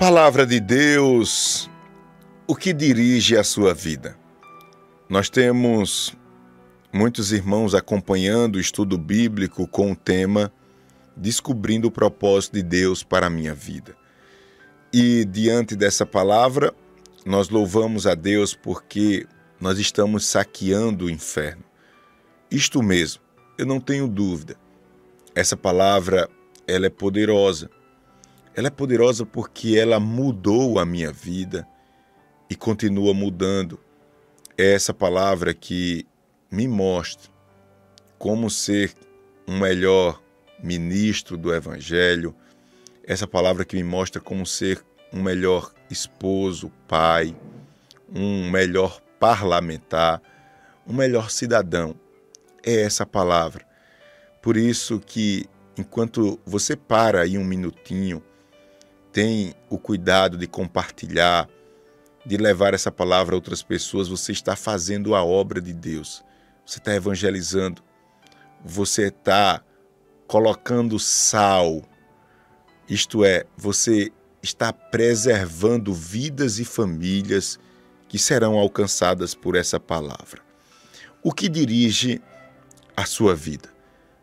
Palavra de Deus, o que dirige a sua vida? Nós temos muitos irmãos acompanhando o estudo bíblico com o tema Descobrindo o propósito de Deus para a minha vida. E diante dessa palavra, nós louvamos a Deus porque nós estamos saqueando o inferno. Isto mesmo, eu não tenho dúvida. Essa palavra, ela é poderosa ela é poderosa porque ela mudou a minha vida e continua mudando. É essa palavra que me mostra como ser um melhor ministro do Evangelho, essa palavra que me mostra como ser um melhor esposo, pai, um melhor parlamentar, um melhor cidadão. É essa palavra. Por isso que enquanto você para aí um minutinho tem o cuidado de compartilhar, de levar essa palavra a outras pessoas, você está fazendo a obra de Deus. Você está evangelizando. Você está colocando sal. Isto é, você está preservando vidas e famílias que serão alcançadas por essa palavra. O que dirige a sua vida?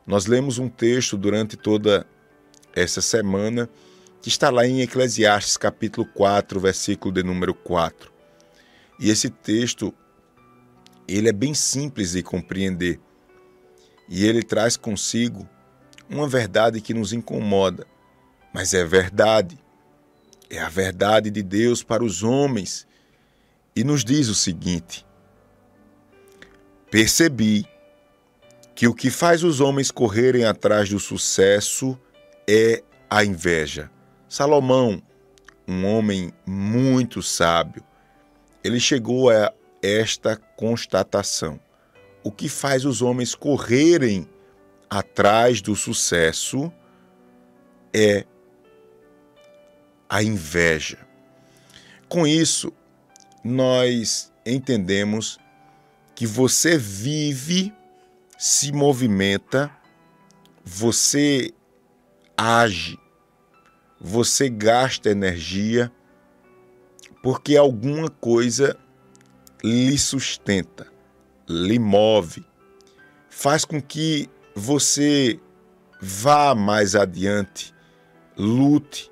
Nós lemos um texto durante toda essa semana que está lá em Eclesiastes capítulo 4, versículo de número 4. E esse texto, ele é bem simples de compreender. E ele traz consigo uma verdade que nos incomoda, mas é verdade. É a verdade de Deus para os homens. E nos diz o seguinte: Percebi que o que faz os homens correrem atrás do sucesso é a inveja. Salomão, um homem muito sábio, ele chegou a esta constatação: o que faz os homens correrem atrás do sucesso é a inveja. Com isso, nós entendemos que você vive, se movimenta, você age você gasta energia porque alguma coisa lhe sustenta, lhe move, faz com que você vá mais adiante, lute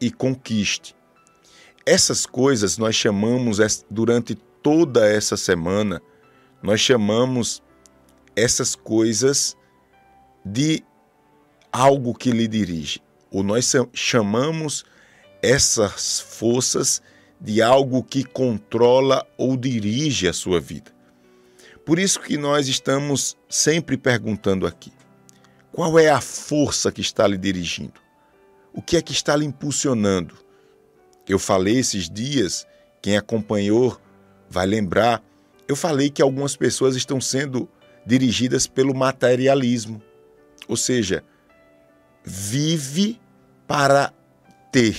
e conquiste. Essas coisas nós chamamos durante toda essa semana, nós chamamos essas coisas de algo que lhe dirige ou nós chamamos essas forças de algo que controla ou dirige a sua vida. Por isso que nós estamos sempre perguntando aqui: qual é a força que está lhe dirigindo? O que é que está lhe impulsionando? Eu falei esses dias, quem acompanhou vai lembrar, eu falei que algumas pessoas estão sendo dirigidas pelo materialismo. Ou seja, vive para ter.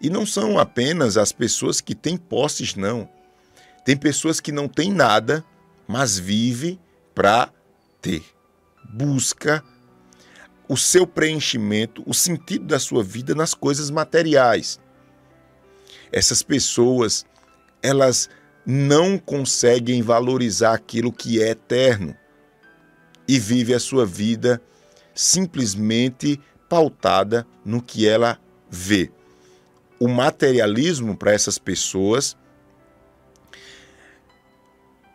E não são apenas as pessoas que têm posses, não. Tem pessoas que não têm nada, mas vive para ter. Busca o seu preenchimento, o sentido da sua vida nas coisas materiais. Essas pessoas, elas não conseguem valorizar aquilo que é eterno e vive a sua vida simplesmente pautada no que ela vê. O materialismo para essas pessoas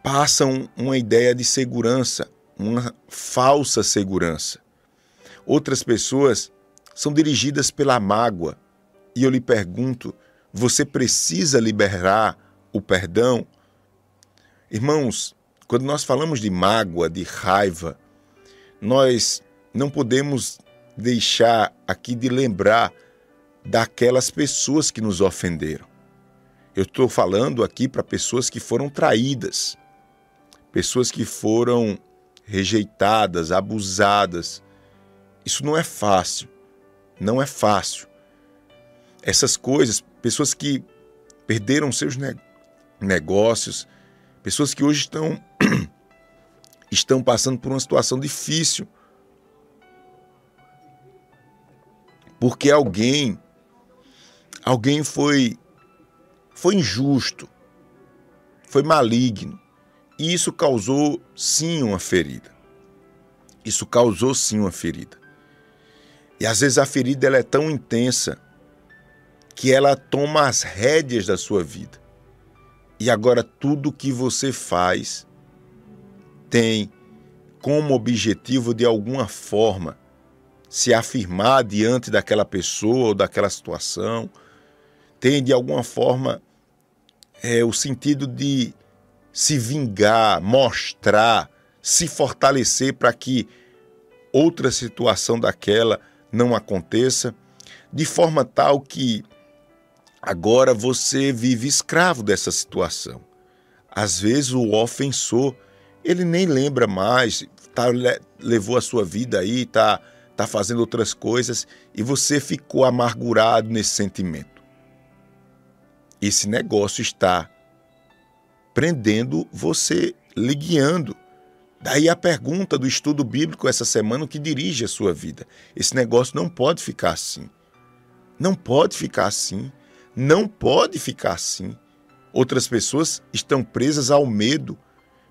passam uma ideia de segurança, uma falsa segurança. Outras pessoas são dirigidas pela mágoa. E eu lhe pergunto: você precisa liberar o perdão? Irmãos, quando nós falamos de mágoa, de raiva, nós não podemos deixar aqui de lembrar daquelas pessoas que nos ofenderam. Eu estou falando aqui para pessoas que foram traídas, pessoas que foram rejeitadas, abusadas. Isso não é fácil, não é fácil. Essas coisas, pessoas que perderam seus negócios, pessoas que hoje estão estão passando por uma situação difícil. Porque alguém alguém foi foi injusto, foi maligno, e isso causou sim uma ferida. Isso causou sim uma ferida. E às vezes a ferida ela é tão intensa que ela toma as rédeas da sua vida. E agora tudo que você faz tem como objetivo de alguma forma se afirmar diante daquela pessoa ou daquela situação, tem de alguma forma é, o sentido de se vingar, mostrar, se fortalecer para que outra situação daquela não aconteça, de forma tal que agora você vive escravo dessa situação. Às vezes o ofensor, ele nem lembra mais, tá, levou a sua vida aí, tá, tá fazendo outras coisas e você ficou amargurado nesse sentimento. Esse negócio está prendendo você, lhe guiando. Daí a pergunta do estudo bíblico essa semana, o que dirige a sua vida. Esse negócio não pode ficar assim. Não pode ficar assim. Não pode ficar assim. Outras pessoas estão presas ao medo.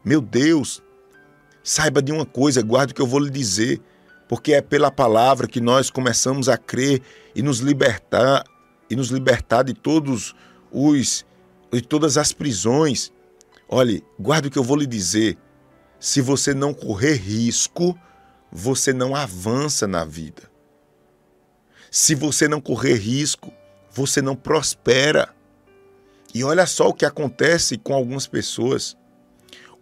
Meu Deus, saiba de uma coisa, guarde o que eu vou lhe dizer, porque é pela palavra que nós começamos a crer e nos libertar e nos libertar de todos os de todas as prisões. Olhe, guarde o que eu vou lhe dizer. Se você não correr risco, você não avança na vida. Se você não correr risco, você não prospera. E olha só o que acontece com algumas pessoas.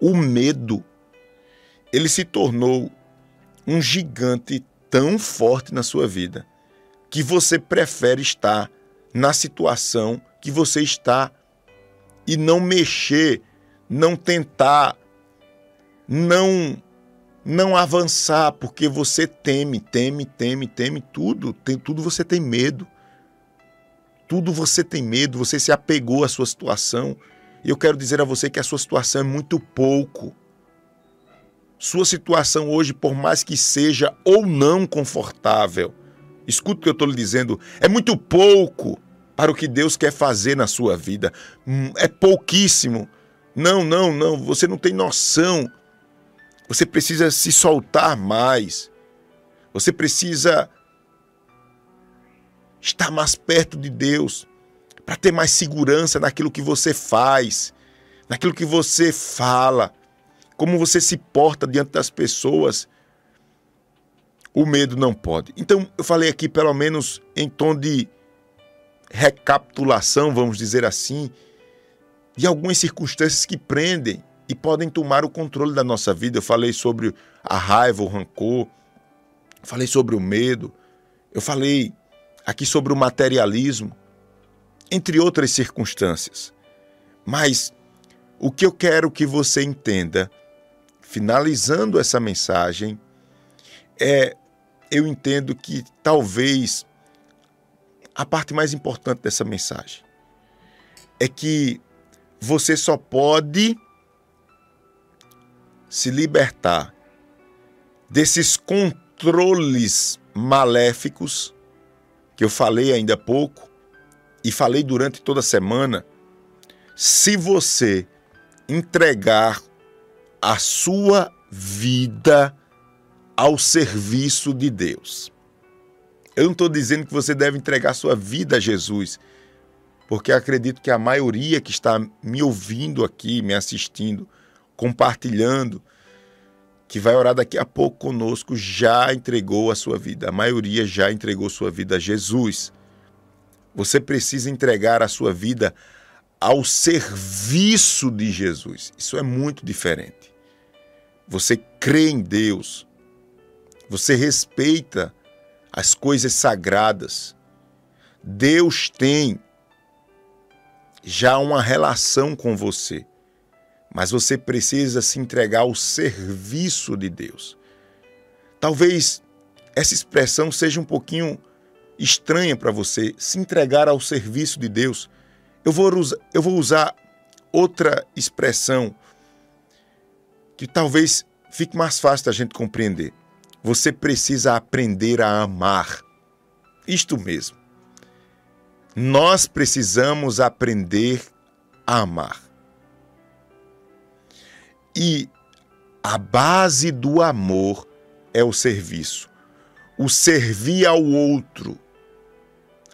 O medo, ele se tornou um gigante tão forte na sua vida que você prefere estar na situação que você está e não mexer, não tentar não não avançar, porque você teme, teme, teme, teme tudo, tem tudo você tem medo. Tudo você tem medo, você se apegou à sua situação. Eu quero dizer a você que a sua situação é muito pouco. Sua situação hoje, por mais que seja ou não confortável, escuta o que eu estou lhe dizendo, é muito pouco para o que Deus quer fazer na sua vida. Hum, é pouquíssimo. Não, não, não, você não tem noção você precisa se soltar mais. Você precisa estar mais perto de Deus para ter mais segurança naquilo que você faz, naquilo que você fala, como você se porta diante das pessoas. O medo não pode. Então, eu falei aqui, pelo menos em tom de recapitulação, vamos dizer assim, de algumas circunstâncias que prendem e podem tomar o controle da nossa vida. Eu falei sobre a raiva, o rancor, falei sobre o medo, eu falei aqui sobre o materialismo, entre outras circunstâncias. Mas o que eu quero que você entenda, finalizando essa mensagem, é eu entendo que talvez a parte mais importante dessa mensagem é que você só pode se libertar desses controles maléficos que eu falei ainda há pouco e falei durante toda a semana, se você entregar a sua vida ao serviço de Deus. Eu não estou dizendo que você deve entregar sua vida a Jesus, porque acredito que a maioria que está me ouvindo aqui, me assistindo, compartilhando, que vai orar daqui a pouco conosco, já entregou a sua vida. A maioria já entregou sua vida a Jesus. Você precisa entregar a sua vida ao serviço de Jesus. Isso é muito diferente. Você crê em Deus. Você respeita as coisas sagradas. Deus tem já uma relação com você mas você precisa se entregar ao serviço de Deus. Talvez essa expressão seja um pouquinho estranha para você, se entregar ao serviço de Deus. Eu vou, usar, eu vou usar outra expressão que talvez fique mais fácil da gente compreender. Você precisa aprender a amar. Isto mesmo. nós precisamos aprender a amar. E a base do amor é o serviço. O servir ao outro.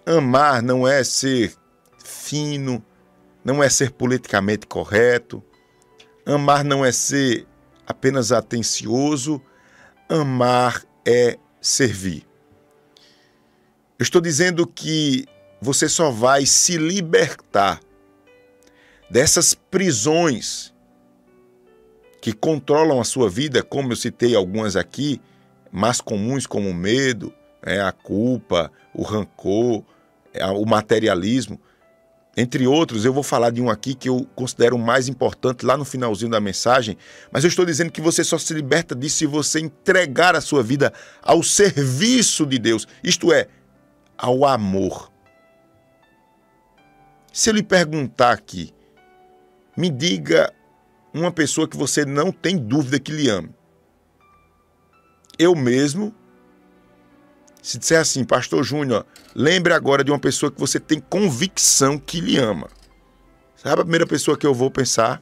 Amar não é ser fino, não é ser politicamente correto. Amar não é ser apenas atencioso. Amar é servir. Eu estou dizendo que você só vai se libertar dessas prisões que controlam a sua vida, como eu citei algumas aqui, mais comuns como o medo, é, a culpa, o rancor, o materialismo. Entre outros, eu vou falar de um aqui que eu considero mais importante lá no finalzinho da mensagem, mas eu estou dizendo que você só se liberta disso se você entregar a sua vida ao serviço de Deus, isto é, ao amor. Se eu lhe perguntar aqui, me diga uma pessoa que você não tem dúvida que lhe ama. Eu mesmo, se disser assim, Pastor Júnior, lembre agora de uma pessoa que você tem convicção que lhe ama. Sabe a primeira pessoa que eu vou pensar?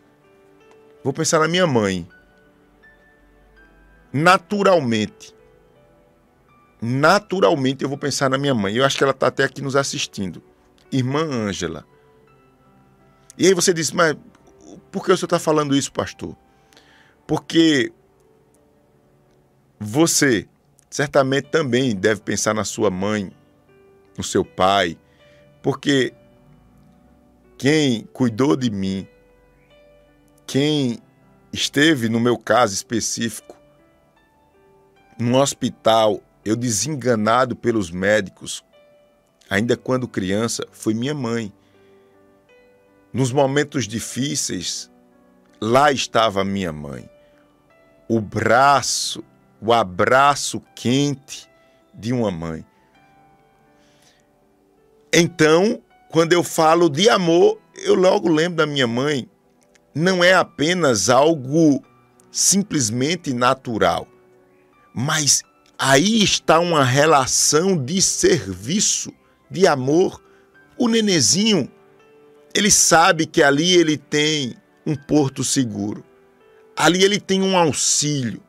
Vou pensar na minha mãe. Naturalmente. Naturalmente eu vou pensar na minha mãe. Eu acho que ela está até aqui nos assistindo. Irmã Ângela. E aí você diz, mas por que o senhor está falando isso, pastor? Porque você certamente também deve pensar na sua mãe, no seu pai, porque quem cuidou de mim, quem esteve, no meu caso específico, no hospital, eu desenganado pelos médicos, ainda quando criança, foi minha mãe. Nos momentos difíceis, lá estava minha mãe. O braço, o abraço quente de uma mãe. Então, quando eu falo de amor, eu logo lembro da minha mãe. Não é apenas algo simplesmente natural, mas aí está uma relação de serviço, de amor. O nenezinho ele sabe que ali ele tem um porto seguro. Ali ele tem um auxílio.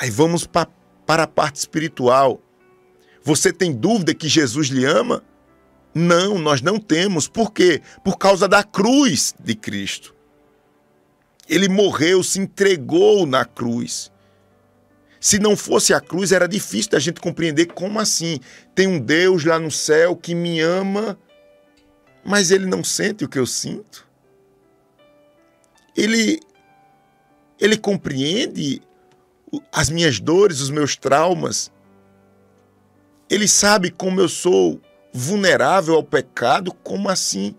Aí vamos pa, para a parte espiritual. Você tem dúvida que Jesus lhe ama? Não, nós não temos. Por quê? Por causa da cruz de Cristo. Ele morreu, se entregou na cruz. Se não fosse a cruz, era difícil da gente compreender como assim. Tem um Deus lá no céu que me ama mas ele não sente o que eu sinto. Ele ele compreende as minhas dores, os meus traumas. Ele sabe como eu sou vulnerável ao pecado, como assim?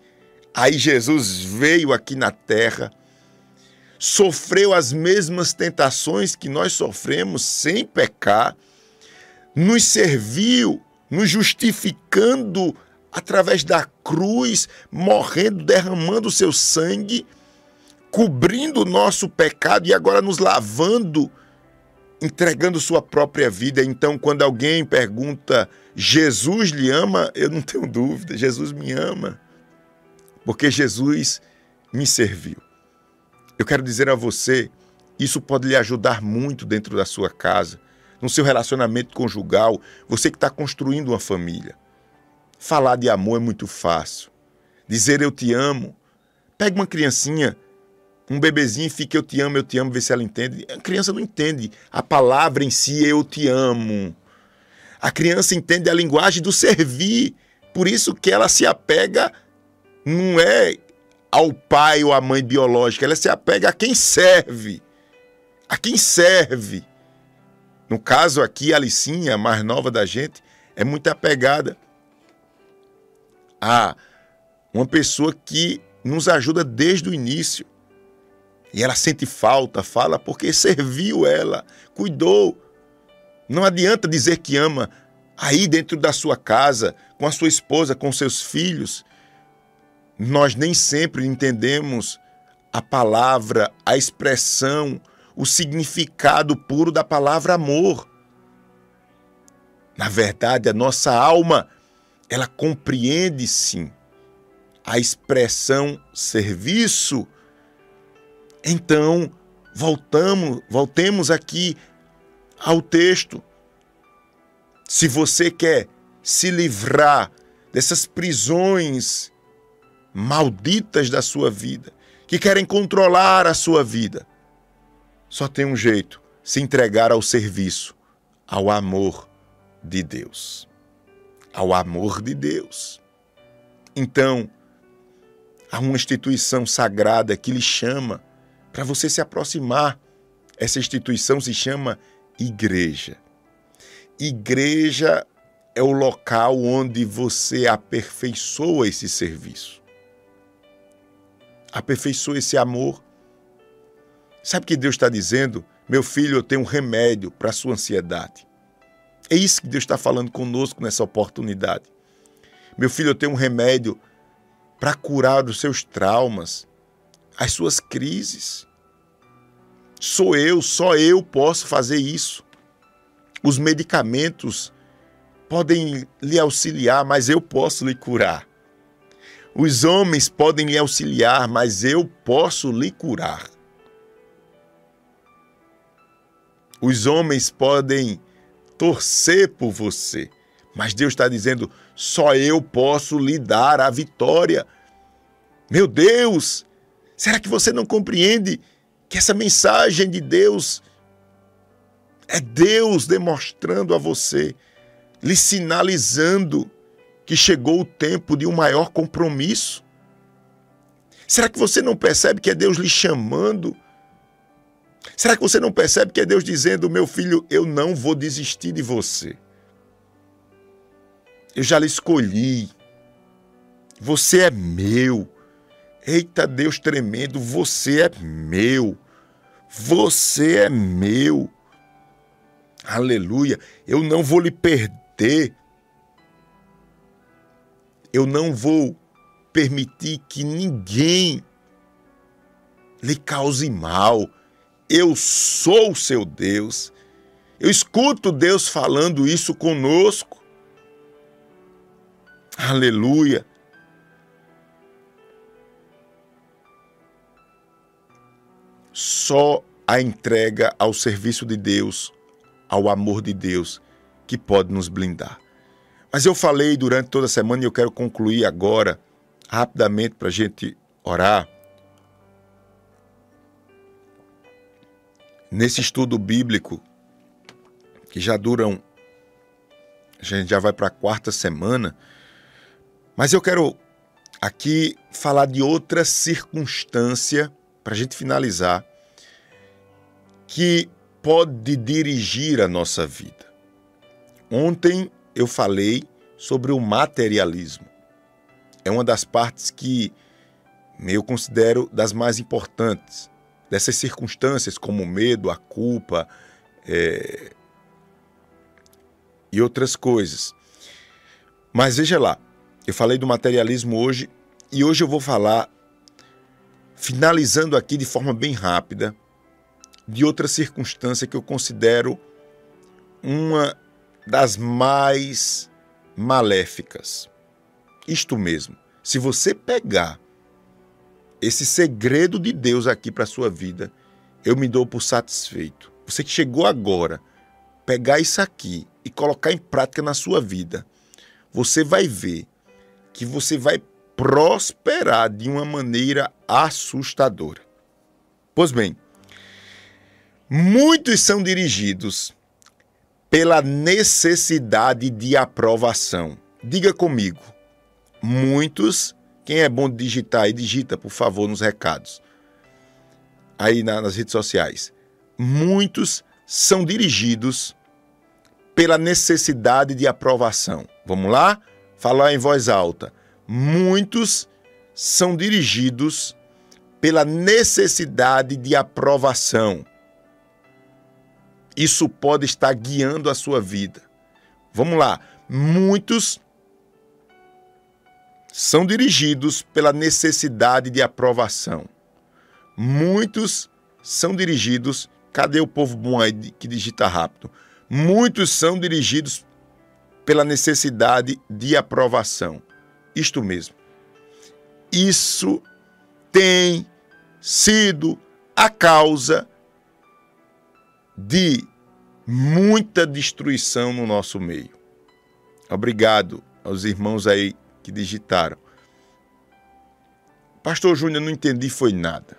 Aí Jesus veio aqui na terra, sofreu as mesmas tentações que nós sofremos sem pecar, nos serviu, nos justificando através da cruz, morrendo, derramando o seu sangue, cobrindo o nosso pecado e agora nos lavando, entregando sua própria vida. Então, quando alguém pergunta, Jesus lhe ama? Eu não tenho dúvida, Jesus me ama, porque Jesus me serviu. Eu quero dizer a você, isso pode lhe ajudar muito dentro da sua casa, no seu relacionamento conjugal, você que está construindo uma família. Falar de amor é muito fácil. Dizer eu te amo. Pega uma criancinha, um bebezinho fica eu te amo, eu te amo, vê se ela entende. A criança não entende a palavra em si, eu te amo. A criança entende a linguagem do servir. Por isso que ela se apega não é ao pai ou à mãe biológica, ela se apega a quem serve. A quem serve. No caso aqui, a Alicinha, a mais nova da gente, é muito apegada a uma pessoa que nos ajuda desde o início. E ela sente falta, fala porque serviu ela, cuidou. Não adianta dizer que ama aí dentro da sua casa, com a sua esposa, com seus filhos. Nós nem sempre entendemos a palavra, a expressão, o significado puro da palavra amor. Na verdade, a nossa alma ela compreende sim a expressão serviço, então voltamos, voltemos aqui ao texto. Se você quer se livrar dessas prisões malditas da sua vida, que querem controlar a sua vida, só tem um jeito: se entregar ao serviço, ao amor de Deus. Ao amor de Deus. Então, há uma instituição sagrada que lhe chama para você se aproximar. Essa instituição se chama igreja. Igreja é o local onde você aperfeiçoa esse serviço. Aperfeiçoa esse amor. Sabe o que Deus está dizendo? Meu filho, eu tenho um remédio para a sua ansiedade. É isso que Deus está falando conosco nessa oportunidade. Meu filho, eu tenho um remédio para curar os seus traumas, as suas crises. Sou eu, só eu posso fazer isso. Os medicamentos podem lhe auxiliar, mas eu posso lhe curar. Os homens podem lhe auxiliar, mas eu posso lhe curar. Os homens podem torcer por você, mas Deus está dizendo: só eu posso lhe dar a vitória. Meu Deus, será que você não compreende que essa mensagem de Deus é Deus demonstrando a você, lhe sinalizando que chegou o tempo de um maior compromisso? Será que você não percebe que é Deus lhe chamando? Será que você não percebe que é Deus dizendo, meu filho, eu não vou desistir de você? Eu já lhe escolhi. Você é meu. Eita Deus tremendo, você é meu. Você é meu. Aleluia. Eu não vou lhe perder. Eu não vou permitir que ninguém lhe cause mal. Eu sou o seu Deus. Eu escuto Deus falando isso conosco. Aleluia. Só a entrega ao serviço de Deus, ao amor de Deus, que pode nos blindar. Mas eu falei durante toda a semana e eu quero concluir agora, rapidamente, para a gente orar. Nesse estudo bíblico, que já duram, a gente já vai para a quarta semana, mas eu quero aqui falar de outra circunstância, para a gente finalizar, que pode dirigir a nossa vida. Ontem eu falei sobre o materialismo. É uma das partes que eu considero das mais importantes. Dessas circunstâncias, como o medo, a culpa é... e outras coisas. Mas veja lá, eu falei do materialismo hoje e hoje eu vou falar, finalizando aqui de forma bem rápida, de outra circunstância que eu considero uma das mais maléficas. Isto mesmo, se você pegar esse segredo de Deus aqui para a sua vida, eu me dou por satisfeito. Você que chegou agora, pegar isso aqui e colocar em prática na sua vida, você vai ver que você vai prosperar de uma maneira assustadora. Pois bem, Muitos são dirigidos pela necessidade de aprovação. Diga comigo. Muitos, quem é bom de digitar aí, digita, por favor, nos recados. Aí nas redes sociais. Muitos são dirigidos pela necessidade de aprovação. Vamos lá? Falar em voz alta. Muitos são dirigidos pela necessidade de aprovação isso pode estar guiando a sua vida. Vamos lá. Muitos são dirigidos pela necessidade de aprovação. Muitos são dirigidos. Cadê o povo bom aí que digita rápido? Muitos são dirigidos pela necessidade de aprovação. Isto mesmo. Isso tem sido a causa de muita destruição no nosso meio. Obrigado aos irmãos aí que digitaram. Pastor Júnior, não entendi foi nada.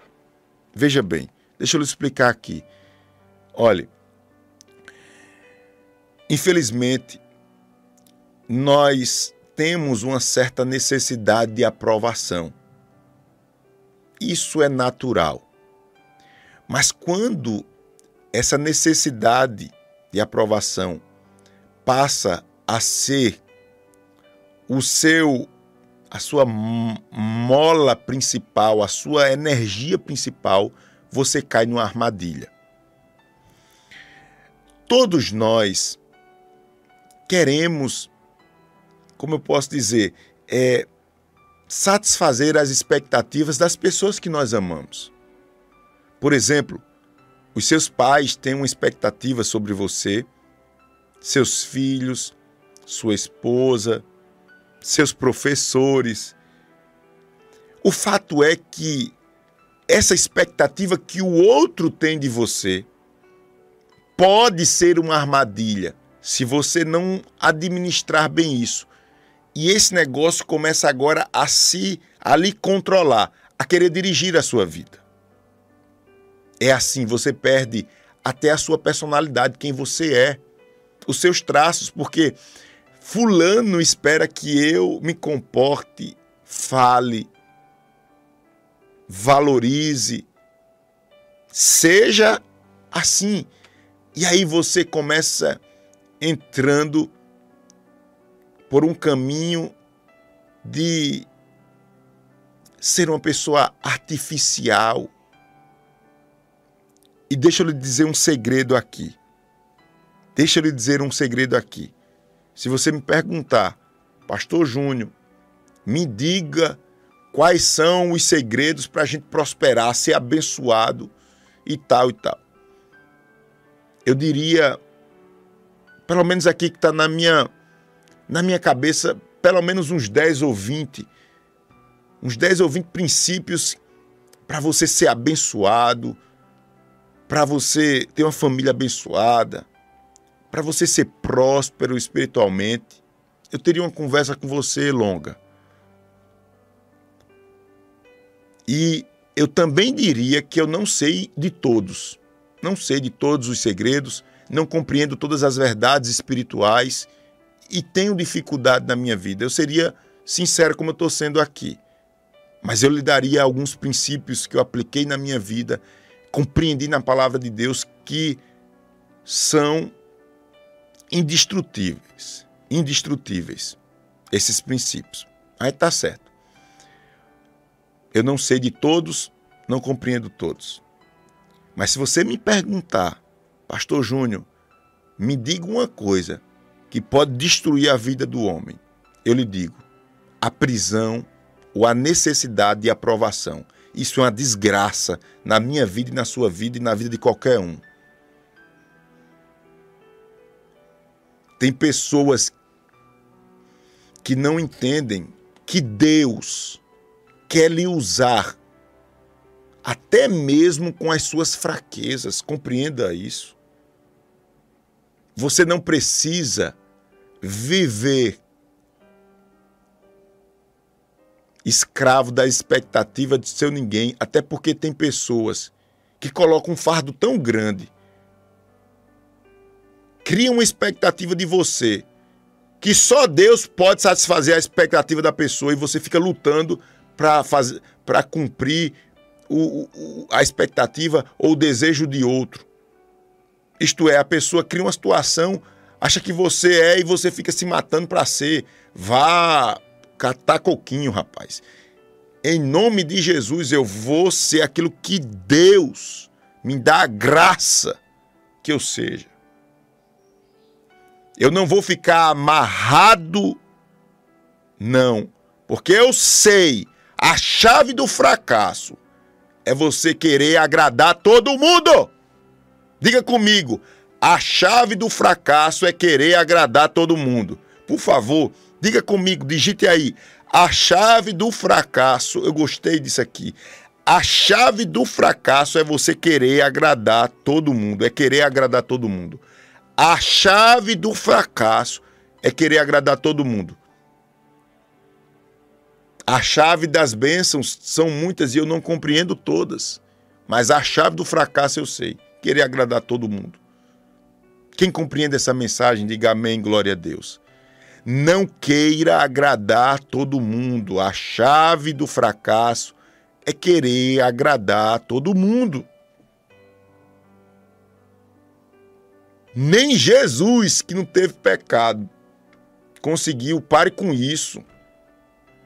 Veja bem, deixa eu lhe explicar aqui. Olhe, infelizmente, nós temos uma certa necessidade de aprovação. Isso é natural. Mas quando essa necessidade de aprovação passa a ser o seu a sua mola principal, a sua energia principal, você cai numa armadilha. Todos nós queremos, como eu posso dizer, é, satisfazer as expectativas das pessoas que nós amamos. Por exemplo, os seus pais têm uma expectativa sobre você, seus filhos, sua esposa, seus professores. O fato é que essa expectativa que o outro tem de você pode ser uma armadilha se você não administrar bem isso. E esse negócio começa agora a se a lhe controlar, a querer dirigir a sua vida. É assim, você perde até a sua personalidade, quem você é, os seus traços, porque Fulano espera que eu me comporte, fale, valorize, seja assim. E aí você começa entrando por um caminho de ser uma pessoa artificial, e deixa eu lhe dizer um segredo aqui. Deixa eu lhe dizer um segredo aqui. Se você me perguntar, Pastor Júnior, me diga quais são os segredos para a gente prosperar, ser abençoado e tal e tal. Eu diria, pelo menos aqui que está na minha, na minha cabeça, pelo menos uns 10 ou 20, uns 10 ou 20 princípios para você ser abençoado, para você ter uma família abençoada, para você ser próspero espiritualmente, eu teria uma conversa com você longa. E eu também diria que eu não sei de todos, não sei de todos os segredos, não compreendo todas as verdades espirituais e tenho dificuldade na minha vida. Eu seria sincero como eu estou sendo aqui, mas eu lhe daria alguns princípios que eu apliquei na minha vida compreendi na palavra de Deus que são indestrutíveis. Indestrutíveis esses princípios. Aí está certo. Eu não sei de todos, não compreendo todos. Mas se você me perguntar, Pastor Júnior, me diga uma coisa que pode destruir a vida do homem. Eu lhe digo: a prisão ou a necessidade de aprovação. Isso é uma desgraça na minha vida e na sua vida e na vida de qualquer um. Tem pessoas que não entendem que Deus quer lhe usar até mesmo com as suas fraquezas. Compreenda isso. Você não precisa viver escravo da expectativa de seu ninguém, até porque tem pessoas que colocam um fardo tão grande, criam uma expectativa de você, que só Deus pode satisfazer a expectativa da pessoa e você fica lutando para cumprir o, o, a expectativa ou o desejo de outro. Isto é, a pessoa cria uma situação, acha que você é e você fica se matando para ser. Vá catar coquinho, rapaz. Em nome de Jesus, eu vou ser aquilo que Deus me dá a graça que eu seja. Eu não vou ficar amarrado, não, porque eu sei a chave do fracasso é você querer agradar todo mundo. Diga comigo, a chave do fracasso é querer agradar todo mundo. por favor, diga comigo, digite aí. A chave do fracasso, eu gostei disso aqui. A chave do fracasso é você querer agradar todo mundo, é querer agradar todo mundo. A chave do fracasso é querer agradar todo mundo. A chave das bênçãos são muitas e eu não compreendo todas. Mas a chave do fracasso eu sei: querer agradar todo mundo. Quem compreende essa mensagem, diga amém, glória a Deus. Não queira agradar todo mundo. A chave do fracasso é querer agradar todo mundo. Nem Jesus, que não teve pecado, conseguiu. Pare com isso.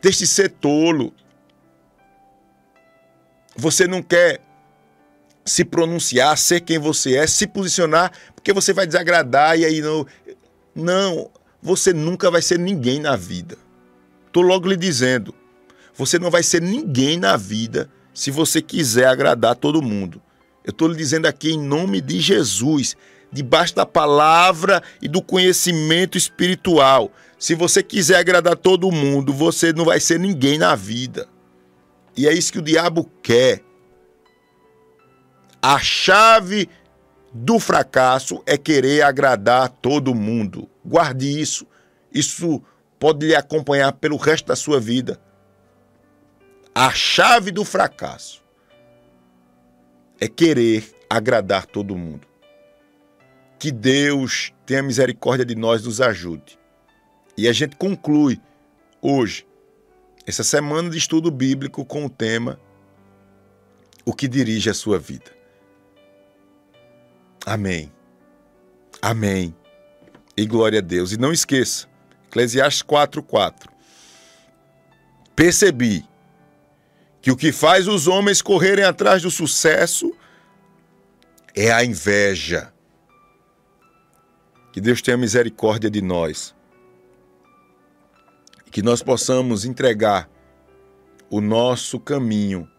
Deixe de ser tolo. Você não quer se pronunciar, ser quem você é, se posicionar, porque você vai desagradar e aí não. Não, você nunca vai ser ninguém na vida. Tô logo lhe dizendo. Você não vai ser ninguém na vida se você quiser agradar todo mundo. Eu estou lhe dizendo aqui em nome de Jesus, debaixo da palavra e do conhecimento espiritual. Se você quiser agradar todo mundo, você não vai ser ninguém na vida. E é isso que o diabo quer. A chave do fracasso é querer agradar todo mundo. Guarde isso. Isso pode lhe acompanhar pelo resto da sua vida. A chave do fracasso é querer agradar todo mundo. Que Deus tenha misericórdia de nós, nos ajude. E a gente conclui hoje essa semana de estudo bíblico com o tema O que dirige a sua vida. Amém. Amém. E glória a Deus. E não esqueça, Eclesiastes 4:4. Percebi que o que faz os homens correrem atrás do sucesso é a inveja. Que Deus tenha misericórdia de nós que nós possamos entregar o nosso caminho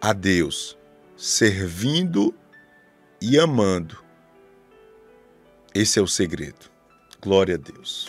a Deus, servindo e amando. Esse é o segredo. Glória a Deus.